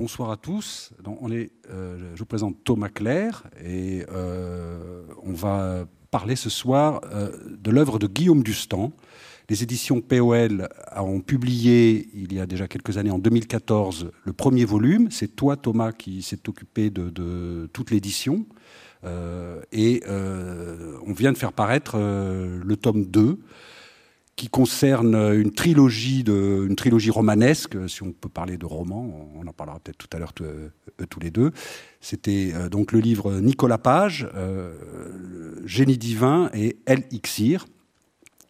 bonsoir à tous. est, je vous présente Thomas Claire et on va parler ce soir de l'œuvre de Guillaume Dustan. Les éditions POL ont publié, il y a déjà quelques années, en 2014, le premier volume. C'est toi, Thomas, qui s'est occupé de, toute l'édition. Euh, et euh, on vient de faire paraître euh, le tome 2, qui concerne une trilogie, de, une trilogie romanesque, si on peut parler de roman, on en parlera peut-être tout à l'heure tous les deux. C'était donc le livre Nicolas Page, Génie divin et El Ixir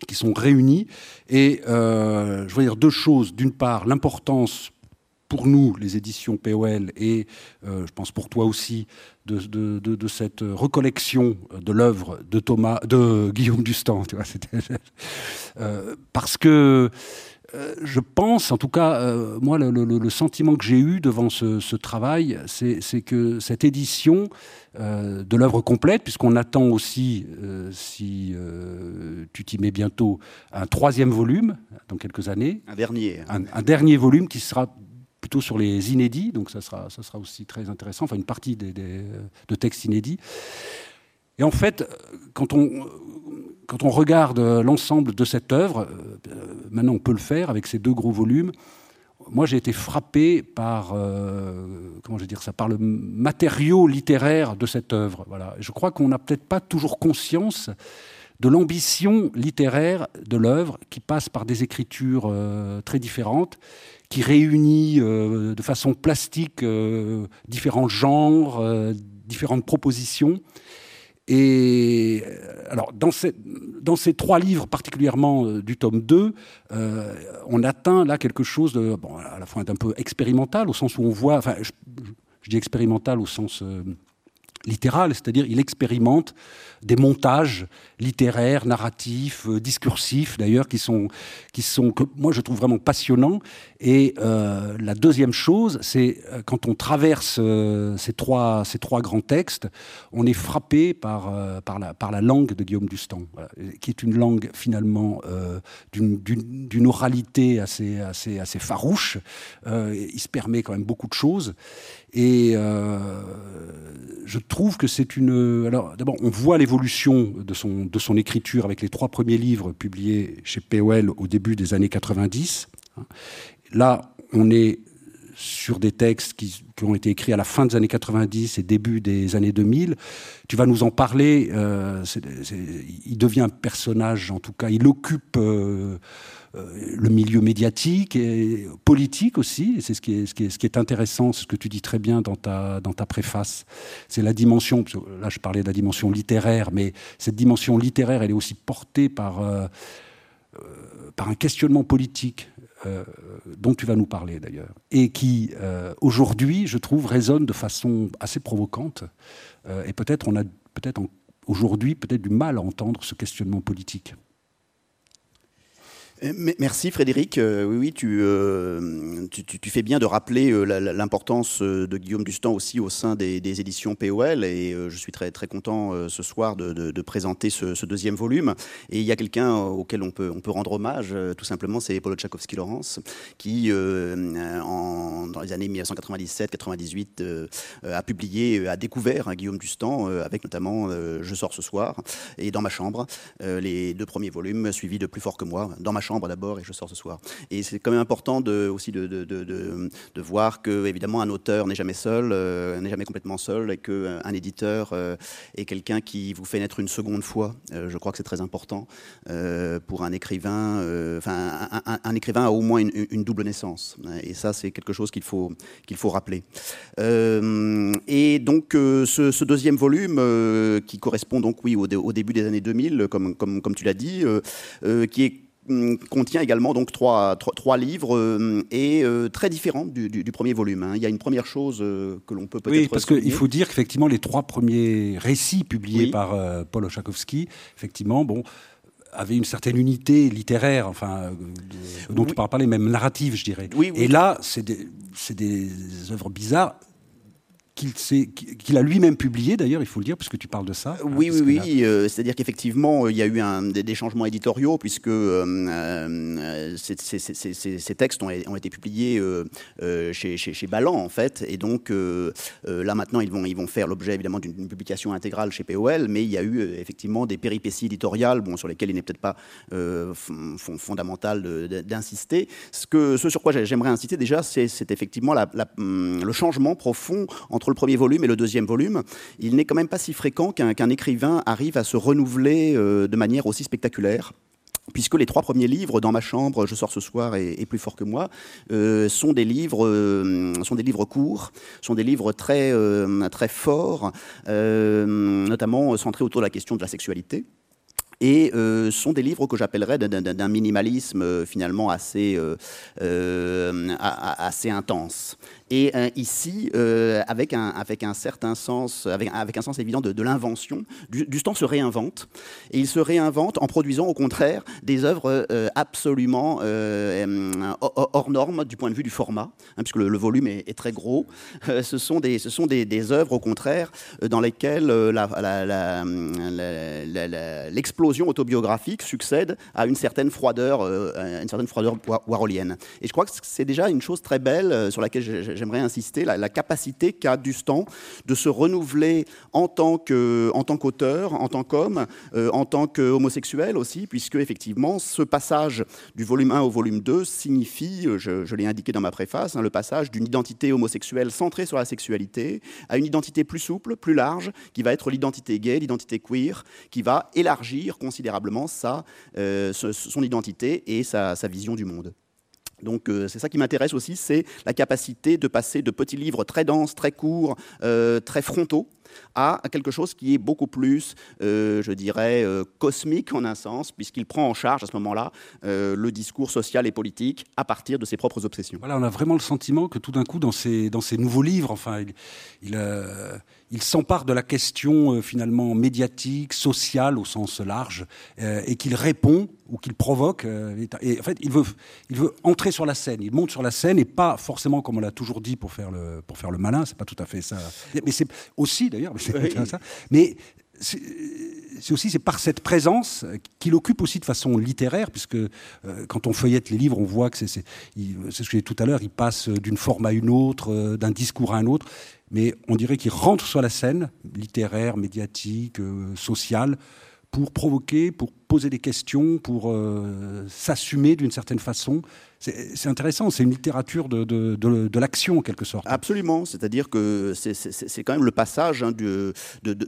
qui sont réunis. Et euh, je veux dire deux choses. D'une part, l'importance pour nous, les éditions POL, et euh, je pense pour toi aussi, de, de, cette recollection de l'œuvre de Thomas, de Guillaume Dustan, tu vois, euh, parce que euh, je pense, en tout cas, moi, le, sentiment que j'ai eu devant ce, travail, c'est que cette édition de l'œuvre complète, puisqu'on attend aussi, si tu t'y mets bientôt, un troisième volume dans quelques années. Un dernier. Un, dernier volume qui sera plutôt sur les inédits, donc ça sera, ça sera aussi très intéressant, enfin une partie des, de textes inédits. Et en fait, quand on, quand on regarde l'ensemble de cette œuvre, euh, maintenant on peut le faire avec ces deux gros volumes. Moi, j'ai été frappé par, euh, comment je dire ça, par le matériau littéraire de cette œuvre. Voilà. Je crois qu'on n'a peut-être pas toujours conscience de l'ambition littéraire de l'œuvre, qui passe par des écritures euh, très différentes, qui réunit de façon plastique différents genres, différentes propositions. Et euh, alors, dans ces, trois livres, particulièrement euh, du tome 2, euh, on atteint là quelque chose de, à la fois d'un peu expérimental, au sens où on voit, enfin, je, dis expérimental au sens littéral, c'est-à-dire il expérimente des montages littéraires, narratifs, euh, discursifs d'ailleurs, qui sont, qui sont que moi je trouve vraiment passionnants. Et euh, la deuxième chose, c'est euh, quand on traverse ces, trois, ces trois grands textes, on est frappé par, par, la, par la langue de Guillaume Dustan, qui est une langue finalement d'une oralité assez, assez, assez farouche. il se permet quand même beaucoup de choses. Et je trouve que c'est une. Alors, d'abord, on voit l'évolution de son, de son écriture avec les trois premiers livres publiés chez POL au début des années 90. Là, on est sur des textes qui, ont été écrits à la fin des années 90 et début des années 2000. Tu vas nous en parler. Euh, il devient un personnage, en tout cas, il occupe. Euh, euh, le milieu médiatique et politique aussi. C'est ce qui est, intéressant, c'est ce que tu dis très bien dans ta, préface. C'est la dimension, là je parlais de la dimension littéraire, mais cette dimension littéraire, elle est aussi portée par un questionnement politique. Dont tu vas nous parler d'ailleurs, et qui aujourd'hui, je trouve, résonne de façon assez provocante. et peut-être on a peut-être aujourd'hui peut-être du mal à entendre ce questionnement politique. Euh, merci Frédéric. Euh, oui, oui, tu, euh, tu, fais bien de rappeler l'importance de Guillaume Dustan aussi au sein des, éditions POL et je suis très, très content ce soir de, présenter ce, deuxième volume. Et il y a quelqu'un auquel on peut, rendre hommage, tout simplement, c'est Paulo Tchaikovsky-Laurence qui, dans les années 1997-98, a publié, a découvert hein, Guillaume Dustan avec notamment Je sors ce soir et Dans ma chambre, les deux premiers volumes suivis de Plus fort que moi, Dans ma chambre d'abord et je sors ce soir. Et c'est quand même important aussi de, de, de, voir que, évidemment, un auteur n'est jamais seul, euh, n'est jamais complètement seul, et qu'un euh, éditeur euh, est quelqu'un qui vous fait naître une seconde fois. je crois que c'est très important pour un écrivain. Enfin, un, écrivain a au moins une, double naissance. Et ça, c'est quelque chose qu'il faut, qu'il faut rappeler. et donc, ce, deuxième volume, qui correspond donc, oui, au, au, début des années 2000, comme, comme, comme tu l'as dit, qui est contient également donc trois, trois, livres euh, et euh, très différents du, premier volume. Hein. Il y a une première chose euh, que l'on peut peut-être. Oui, parce qu'il faut dire qu'effectivement les trois premiers récits publiés par Paul Ochakovsky, effectivement, bon, avaient une certaine unité littéraire, enfin, dont tu parles pas les mêmes narratives, je dirais. et là, c'est des, des œuvres bizarres qu'il a lui-même publié, d'ailleurs, il faut le dire, puisque tu parles de ça. Hein, oui, oui, oui. Euh, c'est-à-dire qu'effectivement, il y a eu un, des, changements éditoriaux, puisque euh, euh, ces, textes ont, été publiés chez, chez, Ballant, en fait. Et donc, là, maintenant, ils vont, ils vont faire l'objet, évidemment, d'une publication intégrale chez POL, mais il y a eu, effectivement, des péripéties éditoriales, bon, sur lesquelles il n'est peut-être pas fondamental d'insister. Ce, que, ce sur quoi j'aimerais insister, déjà, c'est effectivement la, hum, le changement profond entre le premier volume et le deuxième volume, il n'est quand même pas si fréquent qu'un écrivain arrive à se renouveler euh, de manière aussi spectaculaire puisque les trois premiers livres dans ma chambre, Je sors ce soir et, plus fort que moi, euh, sont des livres, euh, sont des livres courts, sont des livres très très forts, notamment centrés autour de la question de la sexualité et sont des livres que j'appellerais d'un minimalisme finalement assez, assez intense. Et ici, avec, un, avec un certain sens, avec, un sens évident de, l'invention, du, du se réinvente. Et il se réinvente en produisant au contraire des œuvres absolument hors normes du point de vue du format, hein, puisque le, volume est, très gros. ce sont, des, ce sont des, œuvres au contraire dans lesquelles l'explosion autobiographique succède à une certaine froideur, euh, une certaine froideur warholienne. Et je crois que c'est déjà une chose très belle euh, sur laquelle j'aimerais insister, la, capacité qu'a Dustan de se renouveler en tant qu'auteur, en tant qu'homme, euh, en tant qu'homosexuel aussi, puisque effectivement ce passage du volume 1 au volume 2 signifie, je, l'ai indiqué dans ma préface, hein, le passage d'une identité homosexuelle centrée sur la sexualité à une identité plus souple, plus large, qui va être l'identité gay, l'identité queer, qui va élargir considérablement sa, euh, son identité et sa, vision du monde. Donc euh, c'est ça qui m'intéresse aussi, c'est la capacité de passer de petits livres très denses, très courts, euh, très frontaux, à quelque chose qui est beaucoup plus, euh, je dirais, euh, cosmique en un sens, puisqu'il prend en charge à ce moment-là euh, le discours social et politique à partir de ses propres obsessions. Voilà, on a vraiment le sentiment que tout d'un coup, dans ces, dans nouveaux livres, enfin, il, s'empare de la question finalement médiatique, sociale au sens large, et qu'il répond ou qu'il provoque. et en fait, il veut, il veut entrer sur la scène. Il monte sur la scène et pas forcément comme on l'a toujours dit pour faire le, pour faire le malin. C'est pas tout à fait ça. Mais c'est aussi mais c'est aussi c'est par cette présence qu'il occupe aussi de façon littéraire, puisque euh, quand on feuillette les livres, on voit que c'est ce que j'ai dit tout à l'heure, il passe d'une forme à une autre, euh, d'un discours à un autre, mais on dirait qu'il rentre sur la scène littéraire, médiatique, euh, sociale, pour provoquer, pour poser des questions, pour s'assumer d'une certaine façon c'est intéressant, c'est une littérature de, de, de, l'action en quelque sorte. Absolument, c'est-à-dire que c'est quand même le passage hein, de,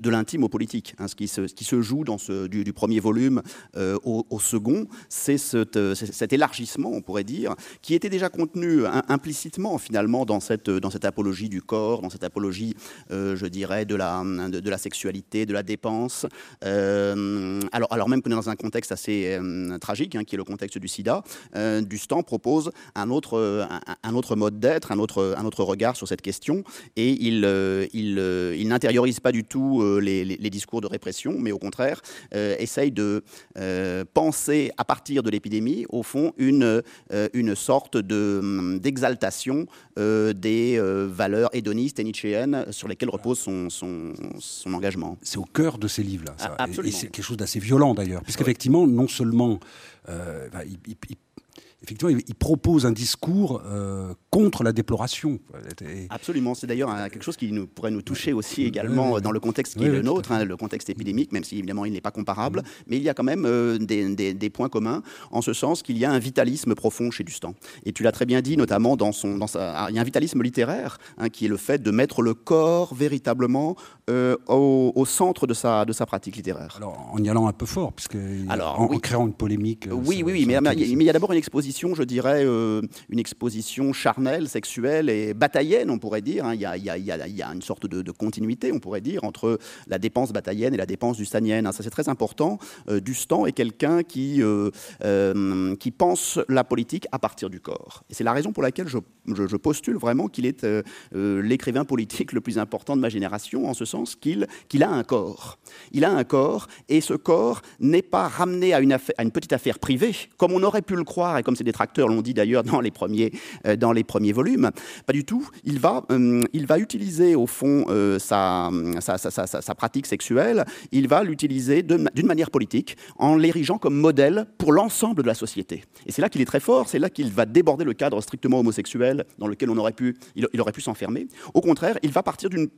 l'intime au politique. Hein, ce, qui se, qui se joue dans ce, du, premier volume euh, au, second, c'est cet élargissement, on pourrait dire, qui était déjà contenu implicitement finalement dans cette, dans cette apologie du corps, dans cette apologie, euh, je dirais, de la, de, la sexualité, de la dépense. Euh, alors, alors même qu'on est dans un contexte assez tragique, hein, qui est le contexte du sida, du stand propose propose un autre, euh, un, autre mode d'être, un autre, un autre regard sur cette question. Et il, euh, il, euh, il n'intériorise pas du tout les, les, discours de répression, mais au contraire, essaye de penser à partir de l'épidémie, au fond, une, une sorte de, d'exaltation des valeurs hédonistes et nietzschéennes sur lesquelles repose son, son, son engagement. C'est au cœur de ces livres-là. Et c'est quelque chose d'assez violent d'ailleurs, puisqu'effectivement, non seulement il, effectivement, il, propose un discours euh, contre la déploration. Absolument, c'est d'ailleurs quelque chose qui nous, pourrait nous toucher aussi également dans le contexte qui est le nôtre, hein, le contexte épidémique, même si évidemment il n'est pas comparable, mm. mais il y a quand même euh, des, points communs, en ce sens qu'il y a un vitalisme profond chez Dustan. Et tu l'as très bien dit, notamment dans son... Dans sa, il y a un vitalisme littéraire, hein, qui est le fait de mettre le corps véritablement euh, au, centre de sa, de sa pratique littéraire. Alors, en y allant un peu fort, puisque Alors, en, créant une polémique... Oui, oui, oui, mais, mais il y a d'abord une exposition je dirais, euh, une exposition charnelle, sexuelle et bataillenne, on pourrait dire. Hein. Il, y a, il, y a, il, y a, une sorte de, continuité, on pourrait dire, entre la dépense bataillenne et la dépense dustanienne. Hein. Ça, c'est très important. Euh, Dustan est quelqu'un qui, euh, qui pense la politique à partir du corps. Et c'est la raison pour laquelle je, je, postule vraiment qu'il est l'écrivain politique le plus important de ma génération, en ce sens qu'il a un corps. Il a un corps, et ce corps n'est pas ramené à une, petite affaire privée, comme on aurait pu le croire, et comme ses détracteurs l'ont dit d'ailleurs dans, les premiers, euh, volumes. Pas du tout. Il va, euh, utiliser, au fond, euh, sa, pratique sexuelle, il va l'utiliser d'une manière politique, en l'érigeant comme modèle pour l'ensemble de la société. Et c'est là qu'il est très fort, c'est là qu'il va déborder le cadre strictement homosexuel dans lequel on aurait pu, il aurait pu s'enfermer. Au contraire, il va partir d'une une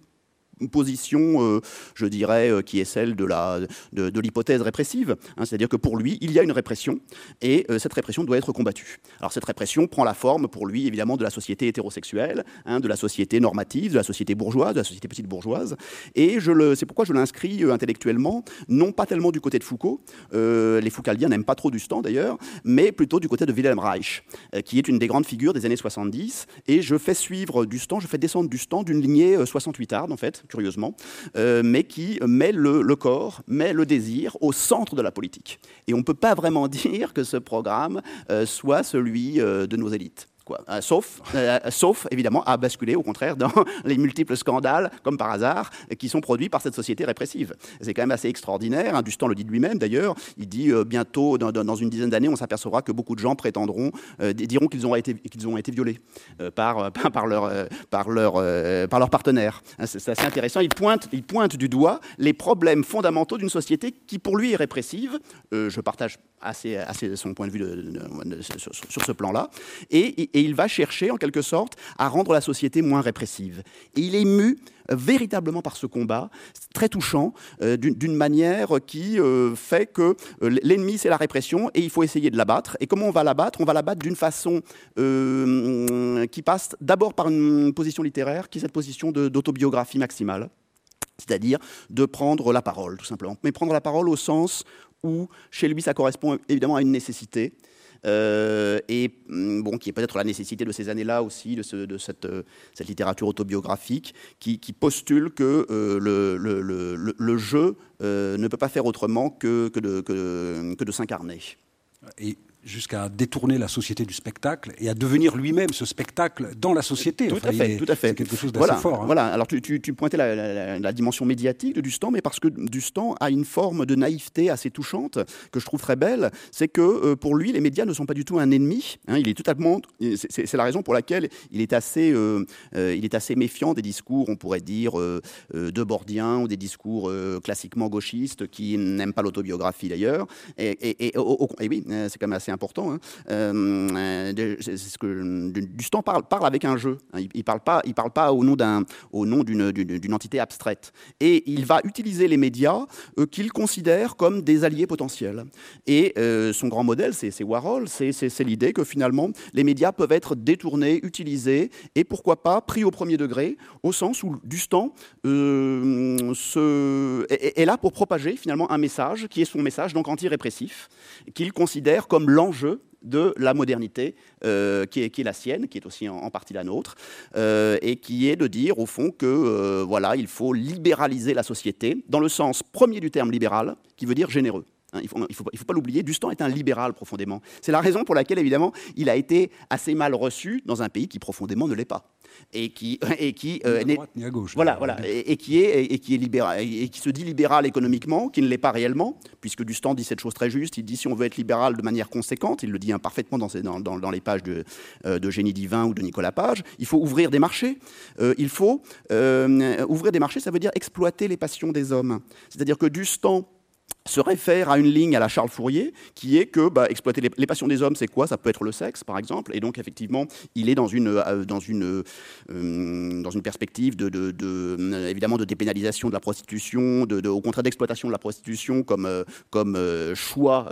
position, euh, je dirais, euh, qui est celle de, la, de, l'hypothèse répressive. Hein, c'est-à-dire que pour lui, il y a une répression et euh, cette répression doit être combattue. Alors cette répression prend la forme, pour lui, évidemment, de la société hétérosexuelle, hein, de la société normative, de la société bourgeoise, de la société petite bourgeoise. Et c'est pourquoi je l'inscris intellectuellement, non pas tellement du côté de Foucault, les Foucaldiens n'aiment pas trop du stand d'ailleurs, mais plutôt du côté de Wilhelm Reich, qui est une des grandes figures des années 70. Et je fais suivre du stand, je fais descendre du stand d'une lignée 68 arde, en fait, curieusement, euh, mais qui met le, corps, met le désir au centre de la politique. Et on ne peut pas vraiment dire que ce programme euh, soit celui euh, de nos élites. Euh, sauf, euh, sauf, évidemment, à basculer au contraire dans les multiples scandales, comme par hasard, qui sont produits par cette société répressive. C'est quand même assez extraordinaire. Hein. Dustan le dit lui-même d'ailleurs. Il dit euh, bientôt, dans, une dizaine d'années, on s'apercevra que beaucoup de gens prétendront, diront qu'ils ont été, ont été violés par, par, leur, par, leur, par leur partenaire. Hein, c'est assez intéressant. Il pointe, il pointe du doigt les problèmes fondamentaux d'une société qui, pour lui, est répressive. je partage assez, assez son point de vue sur, ce plan-là. et il va chercher, en quelque sorte, à rendre la société moins répressive. Et il est mu euh, véritablement par ce combat, très touchant, euh, d'une manière qui euh, fait que l'ennemi, c'est la répression, et il faut essayer de l'abattre. Et comment on va l'abattre On va l'abattre d'une façon qui passe d'abord par une position littéraire, qui est cette position d'autobiographie maximale c'est-à-dire de prendre la parole, tout simplement. Mais prendre la parole au sens où, chez lui, ça correspond évidemment à une nécessité, euh, et mm, bon, qui est peut-être la nécessité de ces années-là aussi, de, euh, cette, littérature autobiographique, qui, postule que euh, le, jeu ne peut pas faire autrement que, de, que de s'incarner. Et jusqu'à détourner la société du spectacle et à devenir lui-même ce spectacle dans la société. Tout à fait, tout à fait. C'est quelque chose d'assez fort. Hein. Voilà. Alors tu, tu, pointais la, dimension médiatique de Dustan, mais parce que Dustan a une forme de naïveté assez touchante que je trouve très belle, c'est que euh, pour lui, les médias ne sont pas du tout un ennemi. Hein. il est totalement. C'est la raison pour laquelle il est assez, euh, euh, il est assez méfiant des discours, on pourrait dire, de Bordien ou des discours classiquement gauchistes qui n'aiment pas l'autobiographie d'ailleurs. Et, et, et, et oui, c'est quand même assez important. Hein. Euh, Dustan parle, avec un jeu. Hein. Il, ne parle pas, au nom d'une, entité abstraite. Et il va utiliser les médias euh, qu'il considère comme des alliés potentiels. Et euh, son grand modèle, c'est, Warhol. C'est, l'idée que finalement les médias peuvent être détournés, utilisés et pourquoi pas pris au premier degré, au sens où Dustan se, est, là pour propager finalement un message qui est son message donc anti-répressif, qu'il considère comme l'enjeu jeu de la modernité euh, qui, est, la sienne, qui est aussi en, partie la nôtre, euh, et qui est de dire au fond que euh, voilà, il faut libéraliser la société dans le sens premier du terme libéral, qui veut dire généreux. Hein, il ne faut, faut, pas l'oublier, Dustan est un libéral profondément. C'est la raison pour laquelle, évidemment, il a été assez mal reçu dans un pays qui profondément ne l'est pas et qui et qui euh, ni à droite, ni à gauche, voilà voilà et, qui est et qui est libéral et qui se dit libéral économiquement qui ne l'est pas réellement puisque Dustan dit cette chose très juste il dit si on veut être libéral de manière conséquente il le dit parfaitement dans, dans, dans, les pages de, euh, de, Génie divin ou de Nicolas Page il faut ouvrir des marchés. Euh, il faut ouvrir des marchés ça veut dire exploiter les passions des hommes. C'est-à-dire que Dustan se réfère à une ligne à la Charles Fourier, qui est que bah, exploiter les, passions des hommes, c'est quoi? Ça peut être le sexe, par exemple. Et donc, effectivement, il est dans une, euh, dans une, euh, dans une perspective de, de, évidemment, de dépénalisation de la prostitution, de, au contraire d'exploitation de la prostitution comme, euh, comme choix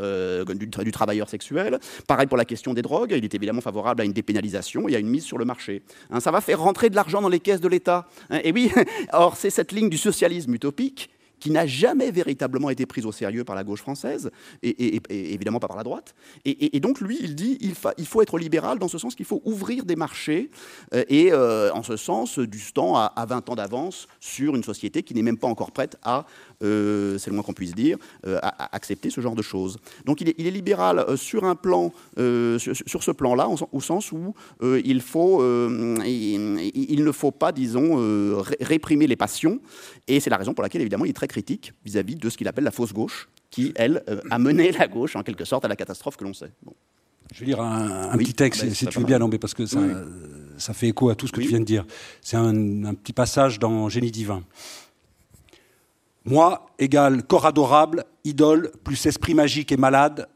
du, du, travailleur sexuel. Pareil pour la question des drogues. Il est évidemment favorable à une dépénalisation et à une mise sur le marché. Hein, ça va faire rentrer de l'argent dans les caisses de l'État. Hein. et oui, or, c'est cette ligne du socialisme utopique qui n'a jamais véritablement été prise au sérieux par la gauche française, et, évidemment pas par la droite. Et, donc lui, il dit il, faut être libéral dans ce sens qu'il faut ouvrir des marchés, euh, et euh, en ce sens, Dustan a, a 20 ans d'avance sur une société qui n'est même pas encore prête à euh, c'est le moins qu'on puisse dire, euh, à, accepter ce genre de choses. Donc il est, libéral euh, sur un plan, sur, ce plan-là, au sens où il, faut, il, ne faut pas, disons, réprimer les passions. Et c'est la raison pour laquelle, évidemment, il est très critique vis-à-vis de ce qu'il appelle la fausse gauche, qui, elle, a mené la gauche, en quelque sorte, à la catastrophe que l'on sait. Je vais lire un, petit texte, bah, si tu veux bien, non, mais parce que ça, ça fait écho à tout ce que tu viens de dire. C'est un, un, petit passage dans Génie divin. Moi égale corps adorable, idole, plus esprit magique et malade,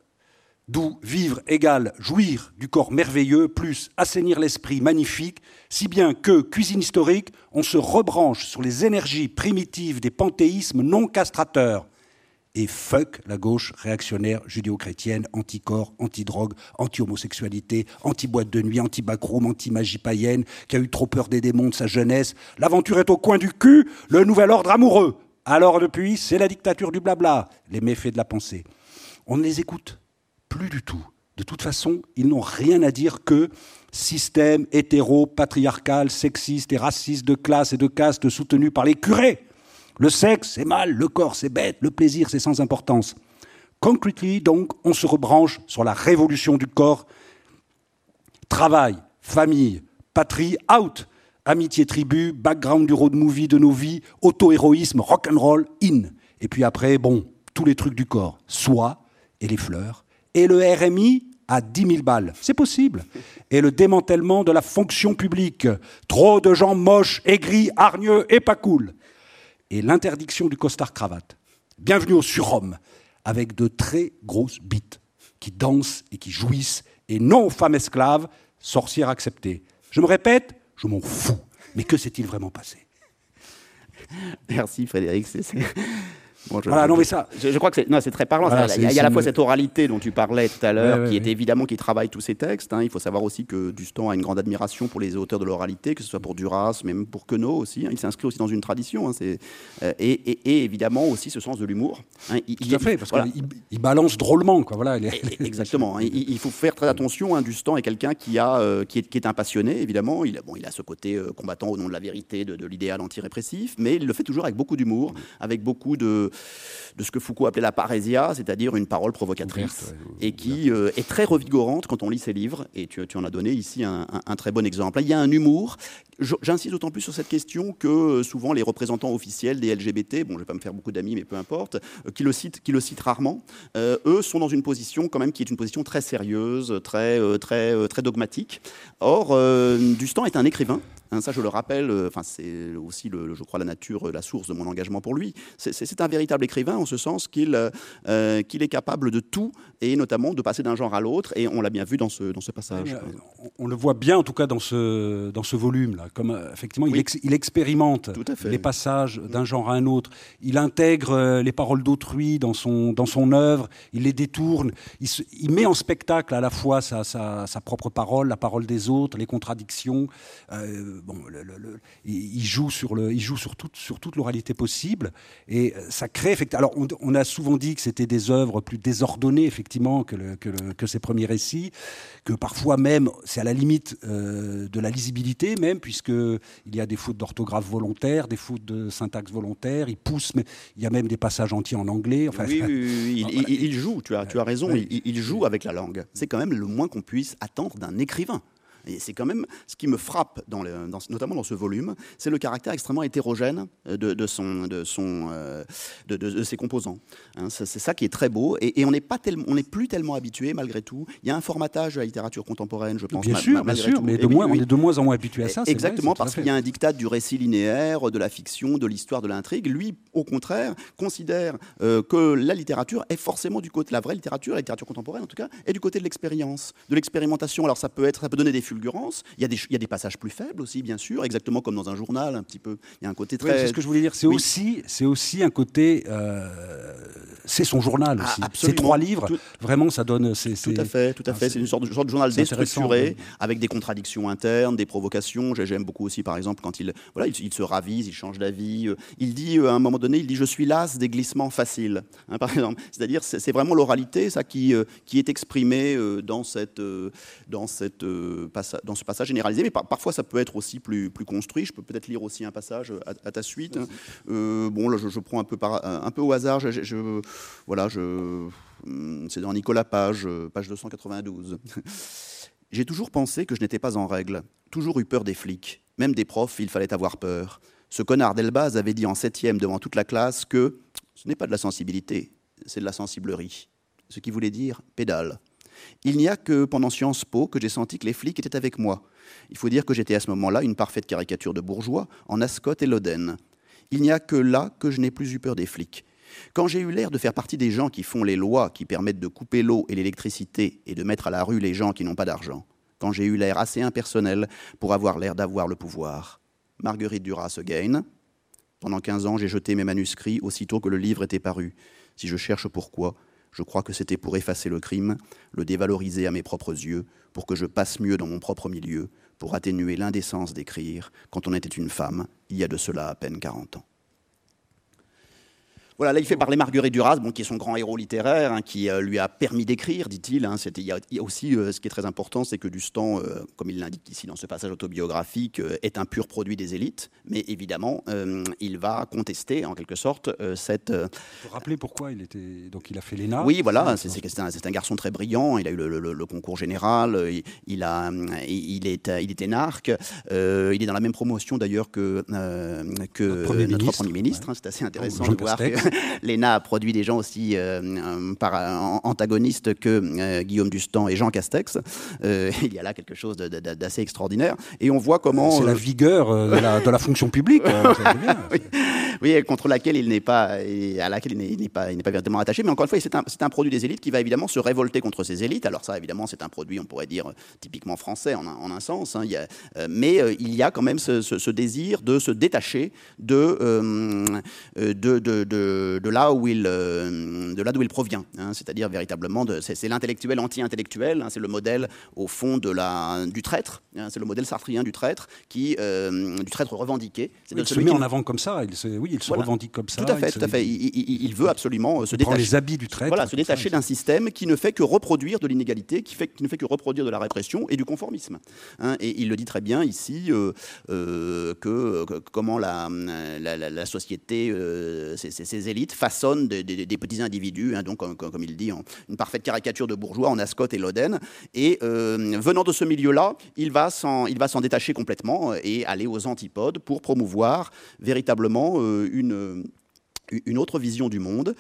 d'où vivre égale jouir du corps merveilleux, plus assainir l'esprit magnifique, si bien que, cuisine historique, on se rebranche sur les énergies primitives des panthéismes non castrateurs. Et fuck la gauche réactionnaire judéo-chrétienne, anti-corps, anti-drogue, anti-homosexualité, anti-boîte de nuit, anti-backroom, anti-magie païenne, qui a eu trop peur des démons de sa jeunesse. L'aventure est au coin du cul, le nouvel ordre amoureux. Alors depuis, c'est la dictature du blabla, les méfaits de la pensée. On ne les écoute plus du tout. De toute façon, ils n'ont rien à dire que système hétéro, patriarcal, sexiste et raciste de classe et de caste soutenu par les curés. Le sexe, c'est mal, le corps, c'est bête, le plaisir, c'est sans importance. Concretely, donc, on se rebranche sur la révolution du corps. Travail, famille, patrie, out. Amitié tribu, background du road movie de nos vies, auto-héroïsme, rock'n'roll, in. Et puis après, bon, tous les trucs du corps, soie et les fleurs. Et le RMI à 10 000 balles. C'est possible. Et le démantèlement de la fonction publique. Trop de gens moches, aigris, hargneux et pas cool. Et l'interdiction du costard-cravate. Bienvenue au surhomme, avec de très grosses bites qui dansent et qui jouissent, et non aux femmes esclaves, sorcières acceptées. Je me répète, je m'en fous. Mais que s'est-il vraiment passé? Merci Frédéric. Je, voilà, non, mais ça... je, crois que c'est très parlant. il, y a, à la fois cette oralité dont tu parlais tout à l'heure, qui est évidemment qui travaille tous ces textes. Hein. Il faut savoir aussi que Dustan a une grande admiration pour les auteurs de l'oralité, que ce soit pour Duras, même pour Queneau aussi. Hein. Il s'inscrit aussi dans une tradition. Hein. Euh, et, évidemment aussi ce sens de l'humour. Il, tout à fait, parce qu'il balance drôlement. Quoi. Voilà, Exactement. il, faut faire très attention. Dustan est quelqu'un qui, a, euh, qui, est, qui est un passionné, évidemment. Il a, bon, il a ce côté euh, combattant au nom de la vérité, de, de l'idéal anti-répressif, mais il le fait toujours avec beaucoup d'humour, avec beaucoup de de ce que Foucault appelait la parésia, c'est-à-dire une parole provocatrice, et qui euh, est très revigorante quand on lit ses livres, et tu, en as donné ici un, très bon exemple. il y a un humour, j'insiste d'autant plus sur cette question que euh, souvent les représentants officiels des LGBT, bon je ne vais pas me faire beaucoup d'amis, mais peu importe, euh, qui, le citent, qui le citent rarement, eux sont dans une position quand même qui est une position très sérieuse, très, très, très dogmatique. Or, Dustan est un écrivain, Hein, ça, je le rappelle, euh, enfin, c'est aussi, le, je crois, la nature, la source de mon engagement pour lui. C'est un véritable écrivain en ce sens qu'il euh, qu'il est capable de tout et notamment de passer d'un genre à l'autre. Et on l'a bien vu dans ce, dans ce passage. on, le voit bien, en tout cas, dans ce, dans ce volume-là. Comme euh, effectivement, il, il, expérimente les passages d'un genre à un autre. Il intègre les paroles d'autrui dans son, dans son œuvre. Il les détourne. Il, il met en spectacle à la fois sa, sa, sa, propre parole, la parole des autres, les contradictions bon, il joue sur le, il joue sur toute, sur toute l'oralité possible, et ça crée effectivement. Alors, on, a souvent dit que c'était des œuvres plus désordonnées effectivement que, que, ces premiers récits, que parfois même c'est à la limite euh, de la lisibilité même, puisque il y a des fautes d'orthographe volontaires, des fautes de syntaxe volontaire. Il pousse, mais il y a même des passages entiers en anglais. Enfin, oui, il, joue. Tu as, tu as raison. il joue avec la langue. C'est quand même le moins qu'on puisse attendre d'un écrivain. Et c'est quand même ce qui me frappe, dans notamment dans ce volume, c'est le caractère extrêmement hétérogène de, son, de, son, euh, de, ses composants. Hein. c'est ça qui est très beau. Et, on n'est pas on n'est plus tellement habitué, malgré tout. Il y a un formatage de la littérature contemporaine, je pense. Bien sûr, bien sûr, mais de moins, on est de moins en moins habitué à ça. Exactement, parce qu'il y a un dictat du récit linéaire, de la fiction, de l'histoire, de l'intrigue. Lui, au contraire, considère euh, que la littérature est forcément du côté, la vraie littérature, la littérature contemporaine en tout cas, est du côté de l'expérience, de l'expérimentation. Alors ça peut être, ça peut donner des Il y, a des, il y a des passages plus faibles aussi, bien sûr, exactement comme dans un journal, un petit peu. Il y a un côté très. c'est ce que je voulais dire. C'est aussi, c'est aussi un côté. Euh, c'est son journal ah, aussi. Ces trois livres, vraiment, ça donne. Tout à fait, tout à fait. C'est une sorte de, sorte de journal déstructuré, avec des contradictions internes, des provocations. J'aime beaucoup aussi, par exemple, quand il, voilà, il, se ravise, il change d'avis. Euh, il dit, euh, à un moment donné, il dit Je suis las des glissements faciles. Hein, par exemple. C'est-à-dire, c'est vraiment l'oralité, ça, qui, qui est exprimée dans, cette, dans, cette, dans ce passage généralisé. Mais parfois, ça peut être aussi plus, plus construit. Je peux peut-être lire aussi un passage à, ta suite. bon, là, je, prends un peu, par, un peu au hasard. je voilà, je, hum, c'est dans Nicolas Page, page 292. J'ai toujours pensé que je n'étais pas en règle, toujours eu peur des flics, même des profs, il fallait avoir peur. Ce connard d'Elbaz avait dit en septième devant toute la classe que ce n'est pas de la sensibilité, c'est de la sensiblerie. Ce qui voulait dire pédale. Il n'y a que pendant Sciences Po que j'ai senti que les flics étaient avec moi. Il faut dire que j'étais à ce moment-là une parfaite caricature de bourgeois en Ascot et Loden. Il n'y a que là que je n'ai plus eu peur des flics. Quand j'ai eu l'air de faire partie des gens qui font les lois qui permettent de couper l'eau et l'électricité et de mettre à la rue les gens qui n'ont pas d'argent, quand j'ai eu l'air assez impersonnel pour avoir l'air d'avoir le pouvoir. Marguerite Duras again. Pendant 15 ans, j'ai jeté mes manuscrits aussitôt que le livre était paru. Si je cherche pourquoi, je crois que c'était pour effacer le crime, le dévaloriser à mes propres yeux, pour que je passe mieux dans mon propre milieu, pour atténuer l'indécence d'écrire quand on était une femme, il y a de cela à peine 40 ans. Voilà, là, il fait parler Marguerite Duras, bon, qui est son grand héros littéraire, hein, qui euh, lui a permis d'écrire, dit-il. Hein, il, y, a aussi, euh, ce qui est très important, c'est que Dustan, euh, comme il l'indique ici dans ce passage autobiographique, est un pur produit des élites. Mais évidemment, il va contester, en quelque sorte, cette. Faut rappeler pourquoi il était. Donc, il a fait l'ENA? Oui, voilà, c'est un, un, garçon très brillant. Il a eu le, concours général. Il, a, il est, il est énarque. il est dans la même promotion d'ailleurs que, que notre Premier ministre. Premier ministre hein, c'est assez intéressant de voir que L'ENA a produit des gens aussi euh, antagonistes que euh, Guillaume Dustan et Jean Castex. Euh, il y a là quelque chose d'assez extraordinaire. Et on voit comment. C'est la vigueur de la, fonction publique. oui, contre laquelle il n'est pas, à laquelle il n'est pas, il n'est pas véritablement attaché. Mais encore une fois, c'est un, un, produit des élites qui va évidemment se révolter contre ces élites. Alors ça, évidemment, c'est un produit, on pourrait dire typiquement français en un, en un sens. Hein. Il y a, mais il y a quand même ce, ce, désir de se détacher de, de, de, de de, là où il, euh, de là d'où il provient. Hein. c'est-à-dire véritablement, c'est, l'intellectuel anti-intellectuel, hein. c'est le modèle au fond de la, du traître, c'est le modèle sartrien du traître, qui, euh, du traître revendiqué. il se met en avant comme ça, il se, oui, il se revendique comme ça. Tout à fait, tout à fait. Il, veut absolument euh, se détacher. les habits du traître. Voilà, se détacher d'un système qui ne fait que reproduire de l'inégalité, qui, fait, qui ne fait que reproduire de la répression et du conformisme. et il le dit très bien ici, que, comment la, la, société, ces élites façonnent des, petits individus, hein, donc comme, il dit, une parfaite caricature de bourgeois en Ascot et Loden. Et euh, venant de ce milieu-là, il va s'en détacher complètement et aller aux antipodes pour promouvoir véritablement euh, une une autre vision du monde,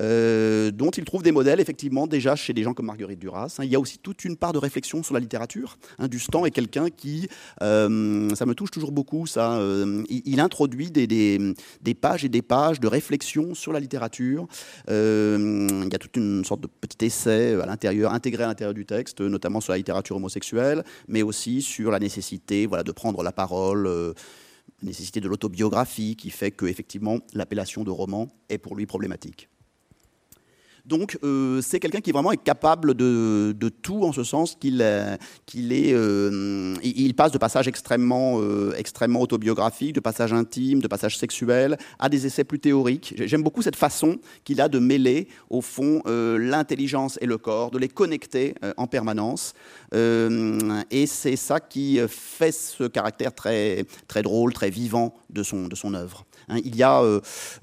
euh, dont il trouve des modèles effectivement déjà chez des gens comme Marguerite Duras. Il y a aussi toute une part de réflexion sur la littérature. Hein. Dustan est quelqu'un qui, euh, ça me touche toujours beaucoup, ça. Euh, il, introduit des, des, pages et des pages de réflexion sur la littérature. il y a toute une sorte de petit essai à l'intérieur, intégré à l'intérieur du texte, notamment sur la littérature homosexuelle, mais aussi sur la nécessité, voilà, de prendre la parole nécessité de l'autobiographie qui fait que effectivement l'appellation de roman est pour lui problématique. Donc euh, c'est quelqu'un qui vraiment est capable de, tout en ce sens qu'il euh, est, euh, il passe de passages extrêmement, extrêmement autobiographiques, de passages intimes, de passages sexuels, à des essais plus théoriques. J'aime beaucoup cette façon qu'il a de mêler au fond l'intelligence et le corps, de les connecter en permanence. et c'est ça qui fait ce caractère très, très drôle, très vivant de son, de son œuvre. Hein, il y a euh,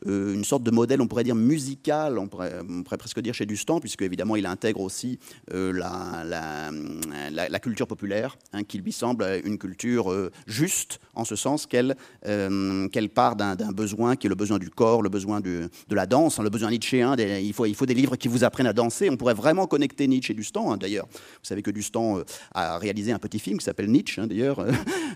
euh, une sorte de modèle, on pourrait dire musical, on pourrait, presque dire chez Dustan, puisque évidemment il intègre aussi euh, la, culture populaire, hein, qui lui semble une culture juste, en ce sens qu'elle part d'un besoin qui est le besoin du corps, le besoin de la danse, hein, le besoin nietzschéen. il, faut, il faut des livres qui vous apprennent à danser. On pourrait vraiment connecter Nietzsche et Dustan, d'ailleurs. Vous savez que Dustan a réalisé un petit film qui s'appelle Nietzsche, d'ailleurs,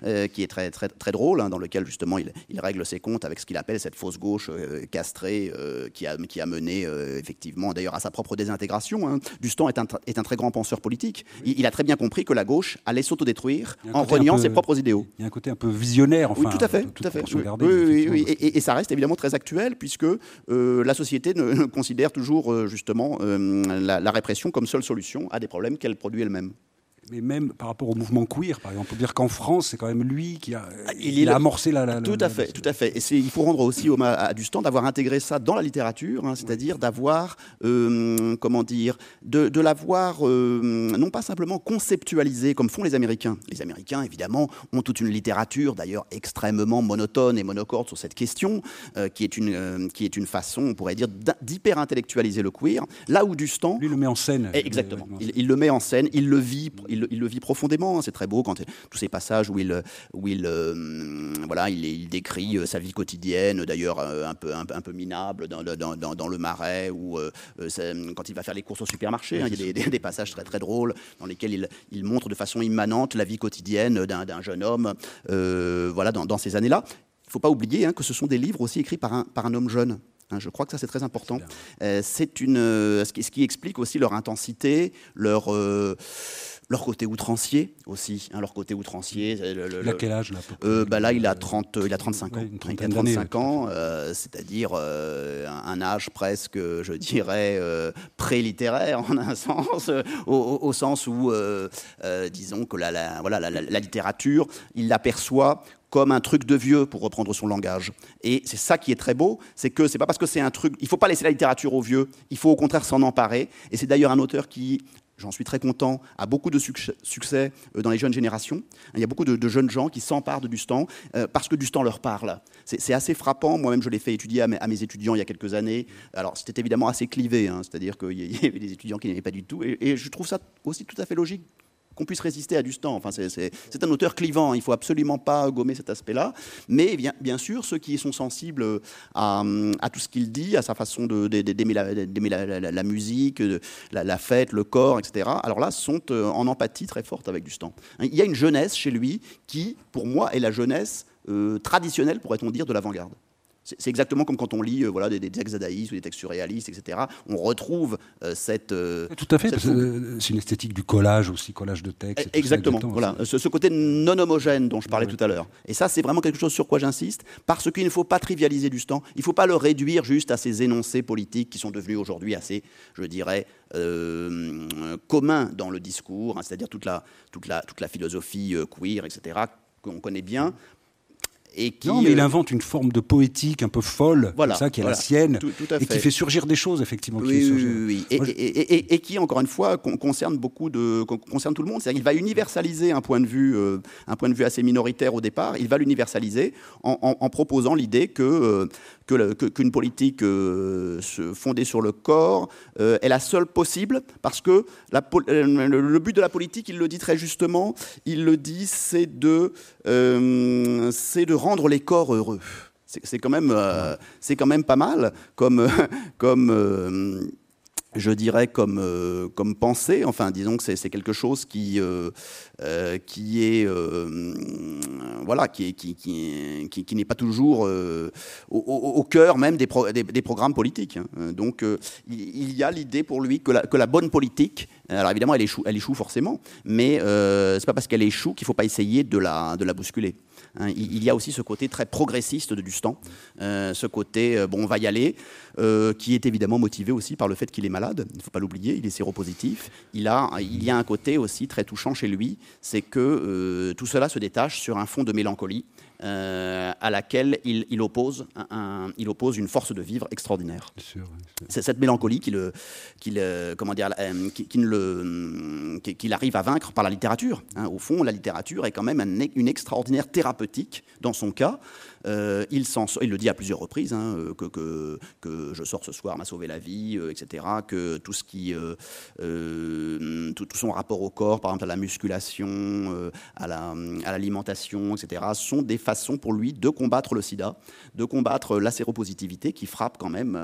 qui est très, très, drôle, dans lequel justement il, il règle ses comptes avec ce qu'il appelle cette fausse gauche euh, castrée euh, qui, a, qui a mené euh, effectivement. d'ailleurs à sa propre désintégration. Hein. Dustan est un, est un, très grand penseur politique. Il, a très bien compris que la gauche allait s'autodétruire en reniant ses propres idéaux. Il y a un côté un peu visionnaire, enfin. Oui, tout à fait. Tout, à fait. Oui, oui, et, ça reste évidemment très actuel, puisque la société ne, considère toujours justement la répression comme seule solution à des problèmes qu'elle produit elle-même mais même par rapport au mouvement queer, par exemple, on peut dire qu'en France, c'est quand même lui qui a, ah, il, a amorcé la, Tout à fait, tout à fait. Et il faut rendre aussi hommage à Dustan d'avoir intégré ça dans la littérature, hein, c'est-à-dire d'avoir, euh, comment dire, de, de l'avoir euh, non pas simplement conceptualisé comme font les Américains. Les Américains, évidemment, ont toute une littérature, d'ailleurs extrêmement monotone et monocorde sur cette question, euh, qui est une qui est une façon, on pourrait dire, d'hyper intellectualiser le queer. Là où Dustan, lui le met en scène. Exactement. Il, il, le met en scène, il le vit il, le vit profondément. Hein. C'est très beau quand tous ces passages où il, où il, euh, voilà, il, décrit euh, sa vie quotidienne, d'ailleurs euh, un peu, un, peu minable dans, dans, le marais, ou quand il va faire les courses au supermarché. Hein. il y a des, passages très très drôles dans lesquels il, il montre de façon immanente la vie quotidienne d'un jeune homme, voilà, dans, ces années-là. Il ne faut pas oublier hein, que ce sont des livres aussi écrits par un, par un homme jeune. je crois que ça c'est très important. c'est une, ce qui, ce, qui, explique aussi leur intensité, leur leur côté outrancier aussi, hein, leur côté outrancier. il a quel âge là euh, bah, Là, il a, 30, il a 35 ans. il a 35 ans, euh, c'est-à-dire euh, un, âge presque, je dirais, pré-littéraire en un sens, au, sens où, disons que la, voilà, la, littérature, il l'aperçoit comme un truc de vieux, pour reprendre son langage. Et c'est ça qui est très beau, c'est que c'est pas parce que c'est un truc, il faut pas laisser la littérature aux vieux, il faut au contraire s'en emparer. Et c'est d'ailleurs un auteur qui j'en suis très content, a beaucoup de succès euh, dans les jeunes générations. Il y a beaucoup de, jeunes gens qui s'emparent de Dustan euh, parce que Dustan leur parle. C'est assez frappant. Moi-même, je l'ai fait étudier à mes, étudiants il y a quelques années. Alors, c'était évidemment assez clivé, hein. c'est-à-dire qu'il y avait des étudiants qui n'aimaient pas du tout. et, je trouve ça aussi tout à fait logique qu'on puisse résister à Dustan. Enfin, c'est un auteur clivant, il ne faut absolument pas gommer cet aspect-là. Mais bien, sûr, ceux qui sont sensibles à, tout ce qu'il dit, à sa façon d'aimer la, musique, la, fête, le corps, etc., alors là, sont euh, en empathie très forte avec Dustan. Il y a une jeunesse chez lui qui, pour moi, est la jeunesse euh, traditionnelle, pourrait-on dire, de l'avant-garde. C'est exactement comme quand on lit euh, voilà, des, textes dadaïstes ou des textes surréalistes, etc. On retrouve euh, cette. Euh, tout à fait, c'est une esthétique du collage aussi, collage de textes. Exactement, voilà. Ce, côté non homogène dont je parlais tout à l'heure. Et ça, c'est vraiment quelque chose sur quoi j'insiste, parce qu'il ne faut pas trivialiser du temps. Il ne faut pas le réduire juste à ces énoncés politiques qui sont devenus aujourd'hui assez, je dirais, communs dans le discours, hein, c'est-à-dire toute la, toute, la, toute la philosophie queer, etc., qu'on connaît bien, non, mais il euh, invente une forme de poétique un peu folle, ça, qui est la sienne, et qui fait surgir des choses, effectivement. Oui, oui, oui. Et, qui, encore une fois, concerne beaucoup de, concerne tout le monde. C'est-à-dire qu'il va universaliser un point de vue, euh, un point de vue assez minoritaire au départ. Il va l'universaliser en, proposant l'idée que euh, qu'une politique fondée sur le corps est la seule possible, parce que le but de la politique, il le dit très justement, il le dit, c'est de, c'est de rendre les corps heureux. C'est quand, même, euh, quand même pas mal comme, comme euh, je dirais, comme, euh, comme pensée. Enfin, disons que c'est quelque chose qui, qui est, voilà, qui, qui, qui, qui n'est pas toujours au, cœur même des, des, programmes politiques. Hein. Donc, il, y a l'idée pour lui que la, que la, bonne politique, alors évidemment, elle échoue, elle échoue forcément, mais c'est pas parce qu'elle échoue qu'il faut pas essayer de la, de la bousculer. Hein, il y a aussi ce côté très progressiste de Dustan, euh, ce côté, euh, bon, on va y aller, euh, qui est évidemment motivé aussi par le fait qu'il est malade. Il ne faut pas l'oublier, il est séropositif. Il, a, il y a un côté aussi très touchant chez lui, c'est que tout cela se détache sur un fond de mélancolie. Euh, à laquelle il, oppose il oppose une force de vivre extraordinaire. C'est cette mélancolie qu'il comment dire, euh, qu'il arrive à vaincre par la littérature. Hein. Au fond, la littérature est quand même une extraordinaire thérapeutique dans son cas. Euh, il, le dit à plusieurs reprises, hein, euh, que, je sors ce soir m'a sauvé la vie, euh, etc. Que tout ce qui, tout, son rapport au corps, par exemple à la musculation, à l'alimentation, etc., sont des façons pour lui de combattre le sida, de combattre la séropositivité qui frappe quand même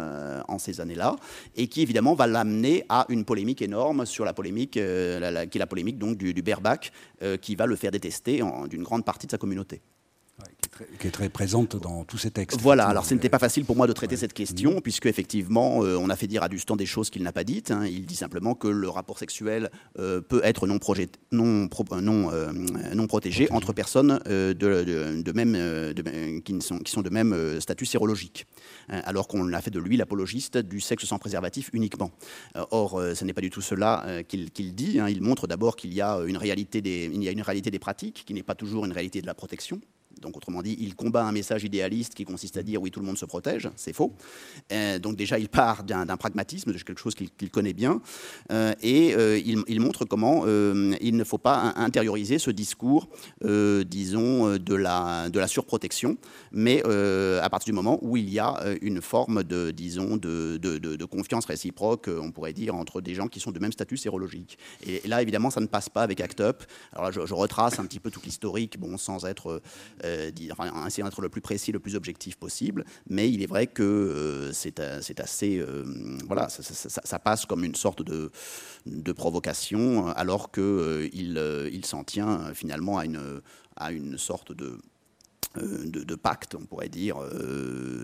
en ces années-là, et qui évidemment va l'amener à une polémique énorme sur la polémique, qui est la polémique donc du, du qui va le faire détester d'une grande partie de sa communauté. Qui est très présente dans tous ces textes. Voilà, alors ce n'était pas facile pour moi de traiter cette question, puisque effectivement, euh, on a fait dire à Dustan des choses qu'il n'a pas dites. Hein. Il dit simplement que le rapport sexuel euh, peut être non, euh, non protégé entre personnes de, de, même, de, qui, sont, qui sont de même statut sérologique, hein, alors qu'on a fait de lui l'apologiste du sexe sans préservatif uniquement. or, ce n'est pas du tout cela qu'il dit. Hein. Il montre d'abord qu'il y a une réalité des, il y a une réalité des pratiques qui n'est pas toujours une réalité de la protection. Donc, autrement dit, il combat un message idéaliste qui consiste à dire oui, tout le monde se protège. C'est faux. Euh, donc, déjà, il part d'un pragmatisme, de quelque chose qu'il connaît bien. Euh, et euh, il, montre comment il ne faut pas intérioriser ce discours, disons, de la, de la surprotection, mais à partir du moment où il y a une forme de, disons, de, de, confiance réciproque, on pourrait dire, entre des gens qui sont de même statut sérologique. Et, là, évidemment, ça ne passe pas avec ACT UP. Alors là, je, je retrace un petit peu tout l'historique, bon, sans être euh, enfin, essayer d'être le plus précis, le plus objectif possible. Mais il est vrai que euh, c'est euh, assez, voilà, ça, passe comme une sorte de, de provocation, alors qu'il il s'en tient finalement à une, à une sorte de de, pacte, on pourrait dire,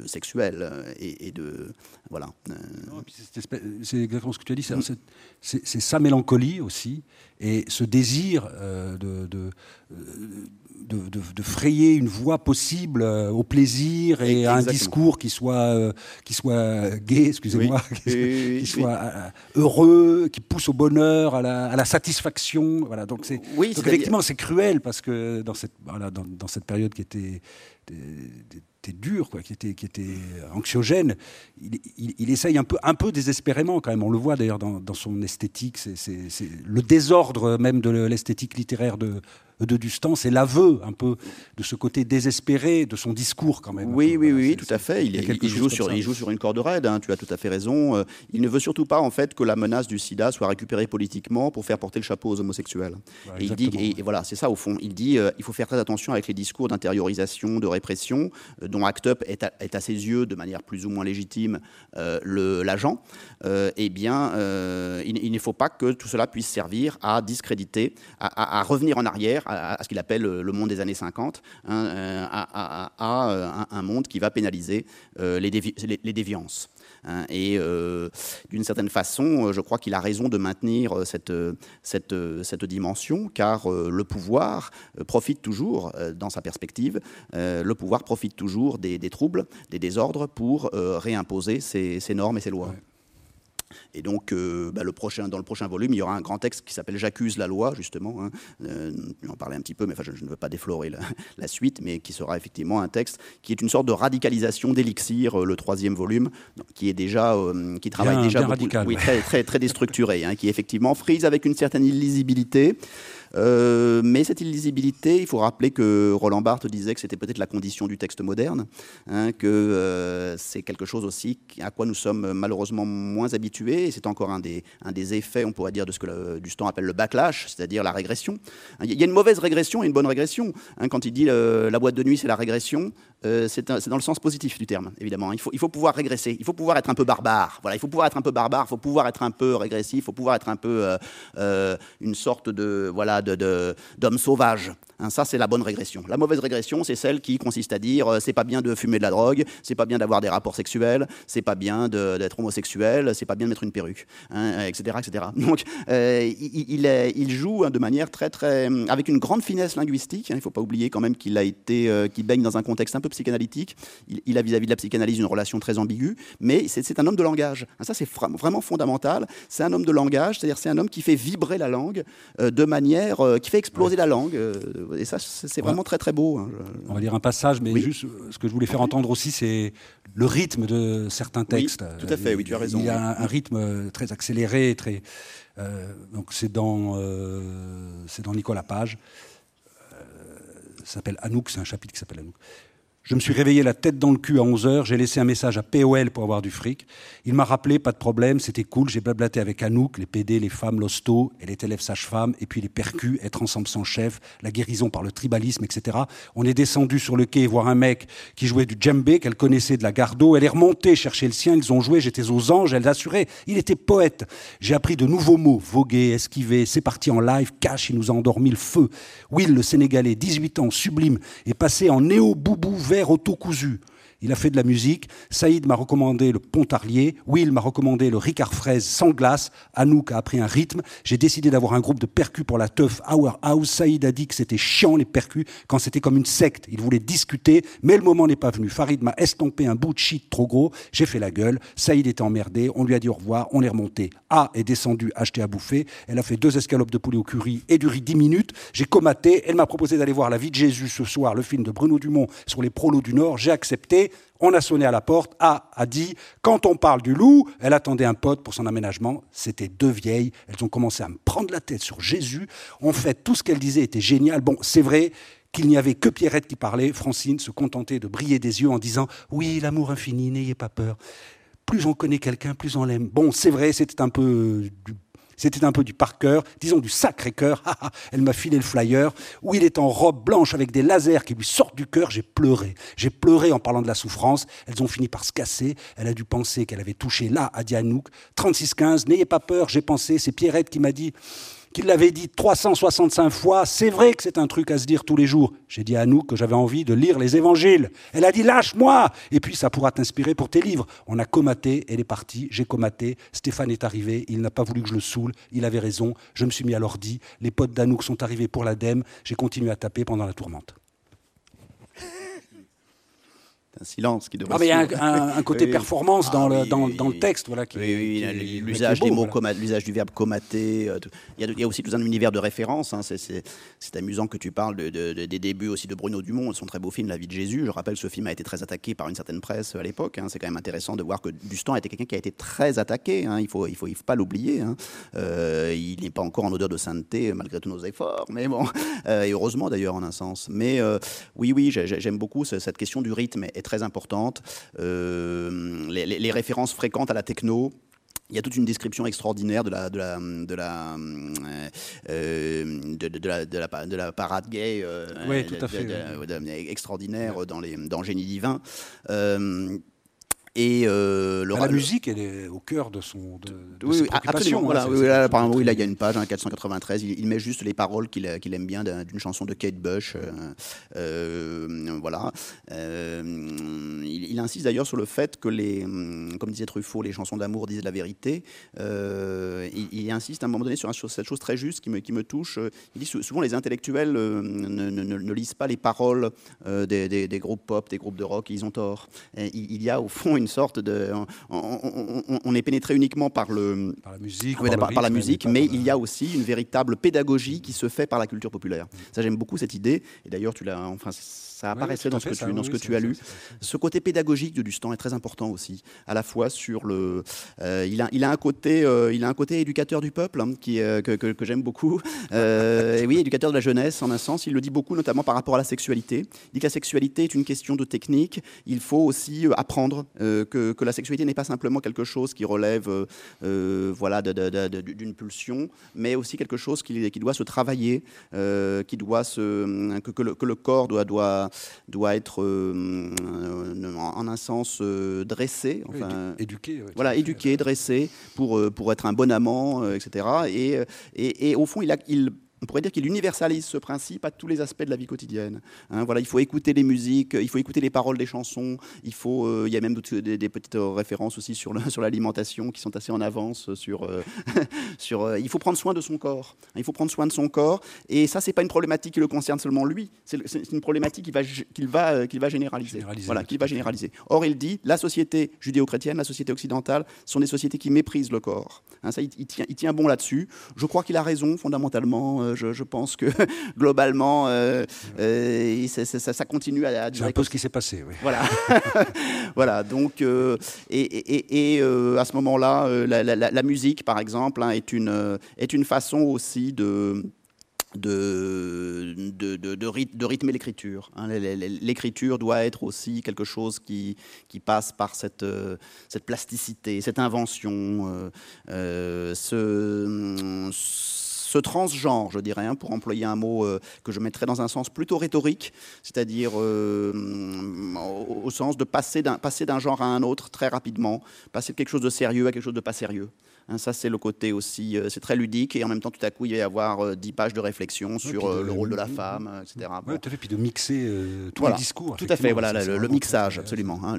sexuel et, de voilà. C'est exactement ce que tu as dit. C'est sa mélancolie aussi et ce désir de, de, frayer une voie possible euh, au plaisir et à un discours qui soit, euh, qui soit gai, excusez-moi, qui, soit euh, heureux, qui pousse au bonheur, à la, satisfaction. Voilà, donc, c'est, effectivement, c'est cruel parce que dans cette, voilà, dans, cette période qui était dur, quoi, qui était, qui était anxiogène, il, il, essaye un peu, un peu désespérément quand même. On le voit d'ailleurs dans, dans, son esthétique. C'est, le désordre même de l'esthétique littéraire de, de Dustan, c'est l'aveu un peu de ce côté désespéré de son discours quand même. Oui, oui, oui, tout à fait. Il, il, joue sur, il, joue sur, une corde raide, hein, tu as tout à fait raison. Euh, il ne veut surtout pas en fait que la menace du sida soit récupérée politiquement pour faire porter le chapeau aux homosexuels. et il dit, et, voilà, c'est ça au fond. Il dit euh, il faut faire très attention avec les discours d'intériorisation, de répression, euh, dont ACT UP est à, ses yeux, de manière plus ou moins légitime, l'agent. eh bien, il, ne faut pas que tout cela puisse servir à discréditer, à revenir en arrière à, ce qu'il appelle le monde des années 50, hein, euh, à, euh, un, monde qui va pénaliser euh, les, déviances. Hein. et d'une certaine façon, je crois qu'il a raison de maintenir cette dimension, car le pouvoir profite toujours, dans sa perspective, le pouvoir profite toujours des, troubles, des désordres pour réimposer ses, normes et ses lois. Et donc, euh, bah, le prochain, dans le prochain volume, il y aura un grand texte qui s'appelle J'accuse la loi, justement. Hein. Euh, en parlais un petit peu, mais je, ne veux pas déflorer la, suite, mais qui sera effectivement un texte qui est une sorte de radicalisation d'Elixir, euh, le troisième volume, qui est déjà, qui travaille déjà oui, très, très, très déstructuré, hein, qui effectivement frise avec une certaine illisibilité. Euh, mais cette illisibilité, il faut rappeler que Roland Barthes disait que c'était peut-être la condition du texte moderne, hein, que euh, c'est quelque chose aussi à quoi nous sommes malheureusement moins habitués. Et c'est encore un des, effets, on pourrait dire, de ce que le, Dustan appelle le backlash, c'est-à-dire la régression. Il y a une mauvaise régression et une bonne régression. Hein, quand il dit euh, la boîte de nuit, c'est la régression, c'est dans le sens positif du terme, évidemment. Il faut, il faut pouvoir régresser, il faut pouvoir être un peu barbare. Voilà, il faut pouvoir être un peu barbare, il faut pouvoir être un peu régressif, il faut pouvoir être un peu une sorte de voilà d'hommes sauvages. Hein, ça, c'est la bonne régression. La mauvaise régression, c'est celle qui consiste à dire euh, c'est pas bien de fumer de la drogue, c'est pas bien d'avoir des rapports sexuels, c'est pas bien d'être homosexuel, c'est pas bien de mettre une perruque, etc., hein, etc. Donc, euh, il, il, joue hein, de manière très, très, avec une grande finesse linguistique. il ne faut pas oublier quand même qu'il a été, euh, baigne dans un contexte un peu psychanalytique. Il, a vis-à-vis de la psychanalyse une relation très ambiguë, mais c'est un homme de langage. ça, c'est vraiment fondamental. C'est un homme de langage, c'est-à-dire c'est un homme qui fait vibrer la langue de manière, qui fait exploser la langue et ça, c'est vraiment très très beau. Hein, On va lire un passage, mais juste euh, ce que je voulais faire entendre aussi, c'est le rythme de certains textes. tout à fait, oui, tu as raison. Il y a un, rythme euh, très accéléré, très. Euh, donc c'est dans, c'est dans Nicolas Page. s'appelle Anouk, c'est un chapitre qui s'appelle Anouk. Je me suis réveillé la tête dans le cul à 11h, j'ai laissé un message à POL pour avoir du fric. Il m'a rappelé, pas de problème, c'était cool, j'ai blablaté avec Anouk, les PD, les femmes, l'hosto, elle est élève sage-femme, et puis les percus, être ensemble sans chef, la guérison par le tribalisme, etc. On est descendu sur le quai voir un mec qui jouait du djembé, qu'elle connaissait de la gardo, elle est remontée chercher le sien, ils ont joué, j'étais aux anges, elle assurait, il était poète. J'ai appris de nouveaux mots, voguer, esquiver, c'est parti en live, cash, il nous a endormi le feu. Will, le Sénégalais, 18 ans, sublime, est passé en néo-boubou vert auto-cousu. Il a fait de la musique. Saïd m'a recommandé le Pontarlier. Will m'a recommandé le Ricard Fraise sans glace. Anouk a appris un rythme. J'ai décidé d'avoir un groupe de percus pour la teuf Our House. Saïd a dit que c'était chiant les percus quand c'était comme une secte. Il voulait discuter, mais le moment n'est pas venu. Farid m'a estompé un bout de shit trop gros. J'ai fait la gueule. Saïd était emmerdé. On lui a dit au revoir. On est remonté. A est descendu acheter à bouffer. Elle a fait deux escalopes de poulet au curry et du riz dix minutes. J'ai comaté. Elle m'a proposé d'aller voir La vie de Jésus ce soir, le film de Bruno Dumont sur les prolos du Nord. J'ai accepté. On a sonné à la porte. A a dit Quand on parle du loup, elle attendait un pote pour son aménagement. C'était deux vieilles. Elles ont commencé à me prendre la tête sur Jésus. En fait, tout ce qu'elles disaient était génial. Bon, c'est vrai qu'il n'y avait que Pierrette qui parlait. Francine se contentait de briller des yeux en disant Oui, l'amour infini, n'ayez pas peur. Plus on connaît quelqu'un, plus on l'aime. Bon, c'est vrai, c'était un peu du c'était un peu du par cœur, disons du sacré cœur. Elle m'a filé le flyer où il est en robe blanche avec des lasers qui lui sortent du cœur. J'ai pleuré. J'ai pleuré en parlant de la souffrance. Elles ont fini par se casser. Elle a dû penser qu'elle avait touché là à Dianouk. 36-15, n'ayez pas peur, j'ai pensé. C'est Pierrette qui m'a dit qu'il l'avait dit 365 fois, c'est vrai que c'est un truc à se dire tous les jours. J'ai dit à nous que j'avais envie de lire les évangiles. Elle a dit lâche-moi Et puis ça pourra t'inspirer pour tes livres. On a comaté, elle est partie, j'ai comaté, Stéphane est arrivé, il n'a pas voulu que je le saoule, il avait raison, je me suis mis à l'ordi, les potes d'Anouk sont arrivés pour l'ADEME, j'ai continué à taper pendant la tourmente un silence qui devrait. Ah, mais il y a un, côté performance dans, le, dans, dans, le texte, voilà. oui, l'usage des mots, l'usage du verbe comater. Euh, il, y a, aussi tout un univers de référence. Hein, c'est amusant que tu parles de, des débuts aussi de Bruno Dumont, son très beau film La vie de Jésus. Je rappelle que ce film a été très attaqué par une certaine presse à l'époque. Hein. c'est quand même intéressant de voir que Dustan était quelqu'un qui a été très attaqué. Hein. il faut, il faut, il faut pas l'oublier. Euh, il n'est pas encore en odeur de sainteté malgré tous nos efforts, mais bon, euh, et heureusement d'ailleurs en un sens. Mais oui, oui, j'aime beaucoup cette question du rythme très importante. Euh, les, références fréquentes à la techno, il y a toute une description extraordinaire de la de la de la de, la, parade gay oui, tout à fait, extraordinaire dans les dans Génie divin et euh, la musique, elle est au cœur de son de, de oui, absolument. Voilà, oui, là, par exemple, il y a une page, hein, 493. Il, met juste les paroles qu'il aime bien d'une chanson de Kate Bush. Euh, euh, voilà. il, insiste d'ailleurs sur le fait que les, hum, comme disait Truffaut, les chansons d'amour disent la vérité. Il, insiste à un moment donné sur, cette chose très juste qui me, qui me touche. Il dit souvent les intellectuels ne, ne, lisent pas les paroles des, des, des, groupes pop, des groupes de rock. Ils ont tort. il, il y a au fond une une sorte de. On, est pénétré uniquement par le par la musique, par, la musique, mais il y a aussi une véritable pédagogie qui se fait par la culture populaire. Ça, j'aime beaucoup cette idée. Et d'ailleurs, tu l'as. Enfin, ça apparaissait dans ce que tu, dans ce que tu as lu. Ce côté pédagogique de Dustan est très important aussi, à la fois sur le. Euh, il, a, il, a un côté, euh, il a un côté éducateur du peuple hein, qui, euh, que, que, j'aime beaucoup. et oui, éducateur de la jeunesse en un sens. Il le dit beaucoup, notamment par rapport à la sexualité. Il dit que la sexualité est une question de technique. Il faut aussi apprendre que, que, la sexualité n'est pas simplement quelque chose qui relève, voilà, d'une pulsion, mais aussi quelque chose qui, qui doit se travailler, qui doit se, que, le, que le corps doit, doit doit, être euh, en un sens euh, dressé, enfin, éduqué, voilà, éduqué, dressé pour euh, pour être un bon amant, etc. Et, et, et, au fond, il a, il on pourrait dire qu'il universalise ce principe à tous les aspects de la vie quotidienne. Hein. voilà, il faut écouter les musiques, il faut écouter les paroles des chansons, il, faut, euh, il y a même des, petites références aussi sur l'alimentation qui sont assez en avance sur... Euh, sur euh, il faut prendre soin de son corps. Hein. il faut prendre soin de son corps. Et ça, c'est pas une problématique qui le concerne seulement lui, c'est une problématique qu'il va, qu'il va, qu'il va généraliser. voilà, qu'il va généraliser. Or, il dit, la société judéo-chrétienne, la société occidentale, sont des sociétés qui méprisent le corps. Hein. ça, il, tient, il tient bon là-dessus. Je crois qu'il a raison, fondamentalement je, pense que globalement, euh, euh, ça, continue à, C'est un peu ce qui s'est passé, oui. Voilà. voilà. Donc, euh, et, à ce moment-là, la, musique, par exemple, hein, est, une, est une façon aussi de de, de, de, de, rythmer l'écriture. Hein. L'écriture doit être aussi quelque chose qui, qui passe par cette, euh, cette plasticité, cette invention, euh, euh, ce, ce, transgenre, je dirais, hein, pour employer un mot que je mettrais dans un sens plutôt rhétorique, c'est-à-dire au, au, sens de passer d'un genre à un autre très rapidement, passer de quelque chose de sérieux à quelque chose de pas sérieux. Hein, ça, c'est le côté aussi, euh, c'est très ludique et en même temps, tout à coup, il va y avoir euh, dix pages de réflexion sur euh, le rôle de la femme, etc. Oui, tout à fait, puis de mixer tous les discours. Tout à fait, voilà, le, mixage, absolument. Hein,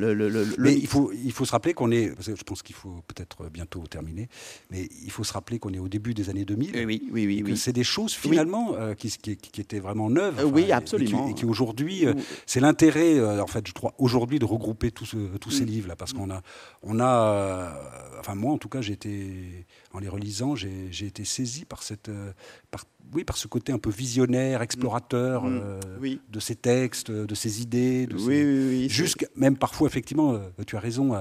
mais il faut, il faut se rappeler qu'on est, je pense qu'il faut peut-être bientôt terminer, mais il faut se rappeler qu'on est au début des années 2000. Oui, oui, oui. oui, C'est des choses finalement qui, qui, étaient vraiment neuves. oui, absolument. Et qui, aujourd'hui, c'est l'intérêt, en fait, je crois, aujourd'hui de regrouper tous, tous ces mm. livres-là, parce qu'on a, on a, enfin moi en tout cas, j'ai été en les relisant, j'ai été saisi par, cette, euh, par, oui, par ce côté un peu visionnaire, explorateur mm. euh, de ces textes, de ces idées. De oui, Jusqu'à, même parfois, effectivement, euh, tu as raison,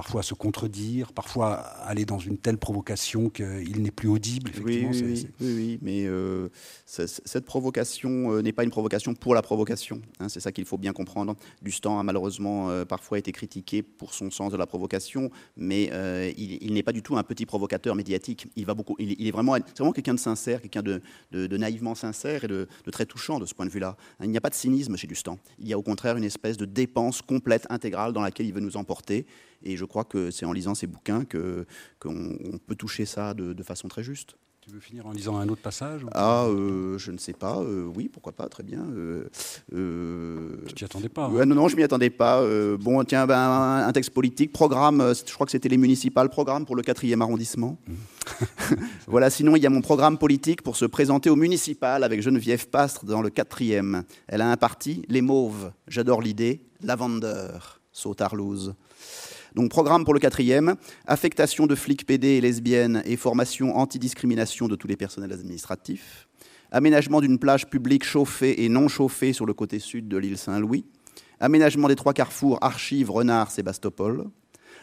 parfois se contredire, parfois aller dans une telle provocation qu'il n'est plus audible. Oui, oui, oui, mais euh, cette provocation euh, n'est pas une provocation pour la provocation. Hein, c'est ça qu'il faut bien comprendre. Dustan a malheureusement euh, parfois été critiqué pour son sens de la provocation, mais il, n'est pas du tout un petit provocateur médiatique. Il, va beaucoup, il, est vraiment, quelqu'un de sincère, quelqu'un de, de, naïvement sincère et de, très touchant de ce point de vue-là. Hein, il n'y a pas de cynisme chez Dustan. Il y a au contraire une espèce de dépense complète, intégrale dans laquelle il veut nous emporter. Et je crois que c'est en lisant ces bouquins qu'on peut toucher ça de, façon très juste. Tu veux finir en lisant un autre passage Ah, euh, je ne sais pas. Euh, oui, pourquoi pas, très bien. Euh, tu t'y attendais pas hein Non, non, je m'y attendais pas. bon, tiens, ben, un, texte politique, programme, je crois que c'était les municipales, programme pour le 4e arrondissement. Mmh. voilà, sinon, il y a mon programme politique pour se présenter au municipal avec Geneviève Pastre dans le 4e. Elle a un parti, les Mauves. J'adore l'idée. Lavender, Sautarlouse. Donc programme pour le quatrième, affectation de flics PD et lesbiennes et formation antidiscrimination de tous les personnels administratifs, aménagement d'une plage publique chauffée et non chauffée sur le côté sud de l'île Saint-Louis, aménagement des trois carrefours Archives, Renard, Sébastopol,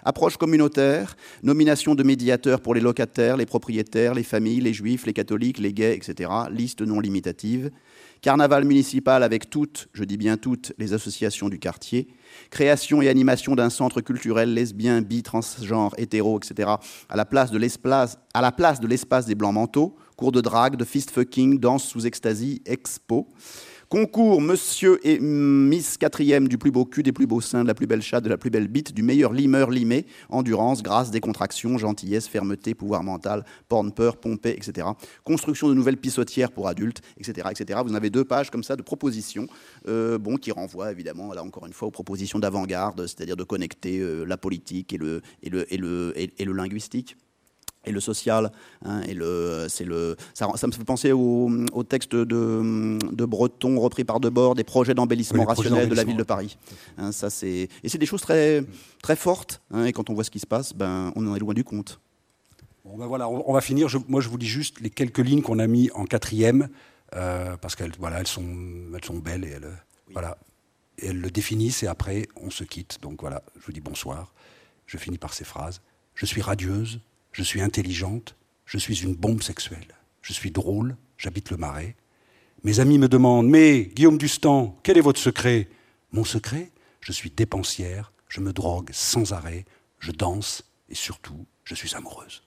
approche communautaire, nomination de médiateurs pour les locataires, les propriétaires, les familles, les juifs, les catholiques, les gays, etc., liste non limitative, carnaval municipal avec toutes, je dis bien toutes, les associations du quartier, création et animation d'un centre culturel lesbien, bi, transgenre, hétéro, etc., à la place de l'espace des blancs manteaux, cours de drague, de fist fucking, danse sous ecstasy, expo. Concours Monsieur et Miss quatrième du plus beau cul, des plus beaux seins, de la plus belle chatte, de la plus belle bite, du meilleur limeur limé, endurance, grâce, décontraction, gentillesse, fermeté, pouvoir mental, porn, peur, pompée, etc. Construction de nouvelles pissotières pour adultes, etc., etc. Vous en avez deux pages comme ça de propositions, euh, bon, qui renvoient évidemment, là encore une fois, aux propositions d'avant-garde, c'est-à-dire de connecter euh, la politique et le, et le, et le, et le linguistique et le social. Hein, et le, c'est le, ça, me fait penser au, texte de, de, Breton repris par Debord, des projets d'embellissement rationnel de la ville de Paris. Hein, ça, c'est, et c'est des choses très, très fortes. Hein, et quand on voit ce qui se passe, ben, on en est loin du compte. Bon, ben voilà, on, va finir. moi, je vous dis juste les quelques lignes qu'on a mis en quatrième, euh, parce qu'elles voilà, elles sont, elles sont belles et elles, voilà, et elles le définissent. Et après, on se quitte. Donc voilà, je vous dis bonsoir. Je finis par ces phrases. Je suis radieuse, je suis intelligente, je suis une bombe sexuelle. Je suis drôle, j'habite le marais. Mes amis me demandent Mais, Guillaume Dustan, quel est votre secret? Mon secret? Je suis dépensière, je me drogue sans arrêt, je danse et surtout, je suis amoureuse.